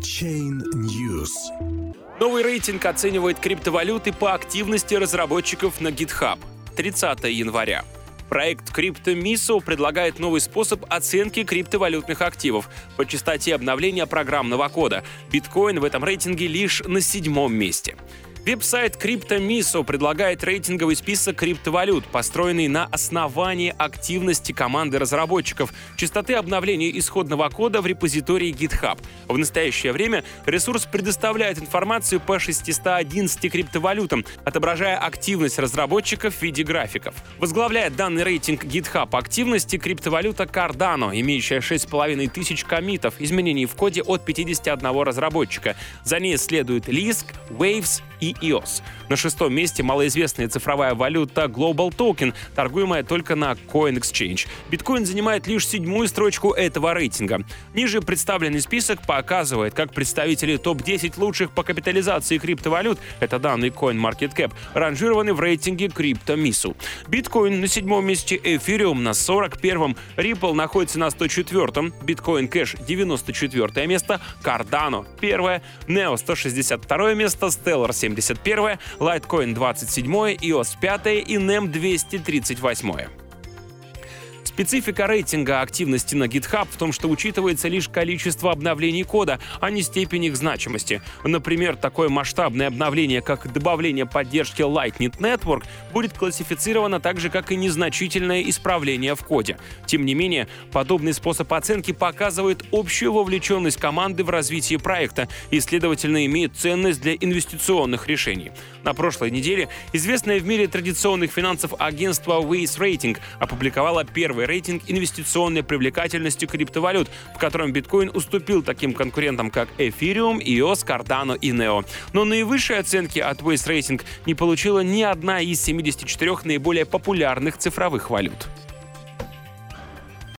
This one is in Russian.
Chain News. Новый рейтинг оценивает криптовалюты по активности разработчиков на GitHub. 30 января. Проект CryptoMiso предлагает новый способ оценки криптовалютных активов по частоте обновления программного кода. Биткоин в этом рейтинге лишь на седьмом месте. Веб-сайт CryptoMiso предлагает рейтинговый список криптовалют, построенный на основании активности команды разработчиков, частоты обновления исходного кода в репозитории GitHub. В настоящее время ресурс предоставляет информацию по 611 криптовалютам, отображая активность разработчиков в виде графиков. Возглавляет данный рейтинг GitHub активности криптовалюта Cardano, имеющая 6,5 тысяч комитов, изменений в коде от 51 разработчика. За ней следуют Lisk, Waves и EOS. На шестом месте малоизвестная цифровая валюта Global Token, торгуемая только на Coin Exchange. Биткоин занимает лишь седьмую строчку этого рейтинга. Ниже представленный список показывает, как представители топ-10 лучших по капитализации криптовалют, это данные CoinMarketCap, ранжированы в рейтинге CryptoMisu. Биткоин на седьмом месте, Ethereum на 41-м, Ripple находится на 104-м, Bitcoin Cash 94 место, Cardano 1 Neo 162 место, Stellar 70 71, Litecoin 27, EOS 5 и NEM 238. Специфика рейтинга активности на GitHub в том, что учитывается лишь количество обновлений кода, а не степень их значимости. Например, такое масштабное обновление, как добавление поддержки Lightning Network, будет классифицировано так же, как и незначительное исправление в коде. Тем не менее, подобный способ оценки показывает общую вовлеченность команды в развитие проекта и, следовательно, имеет ценность для инвестиционных решений. На прошлой неделе известное в мире традиционных финансов агентство Waze Rating опубликовало первый рейтинг инвестиционной привлекательности криптовалют, в котором биткоин уступил таким конкурентам, как Ethereum, EOS, Cardano и Neo. Но наивысшие оценки от Waze Rating не получила ни одна из 74 наиболее популярных цифровых валют.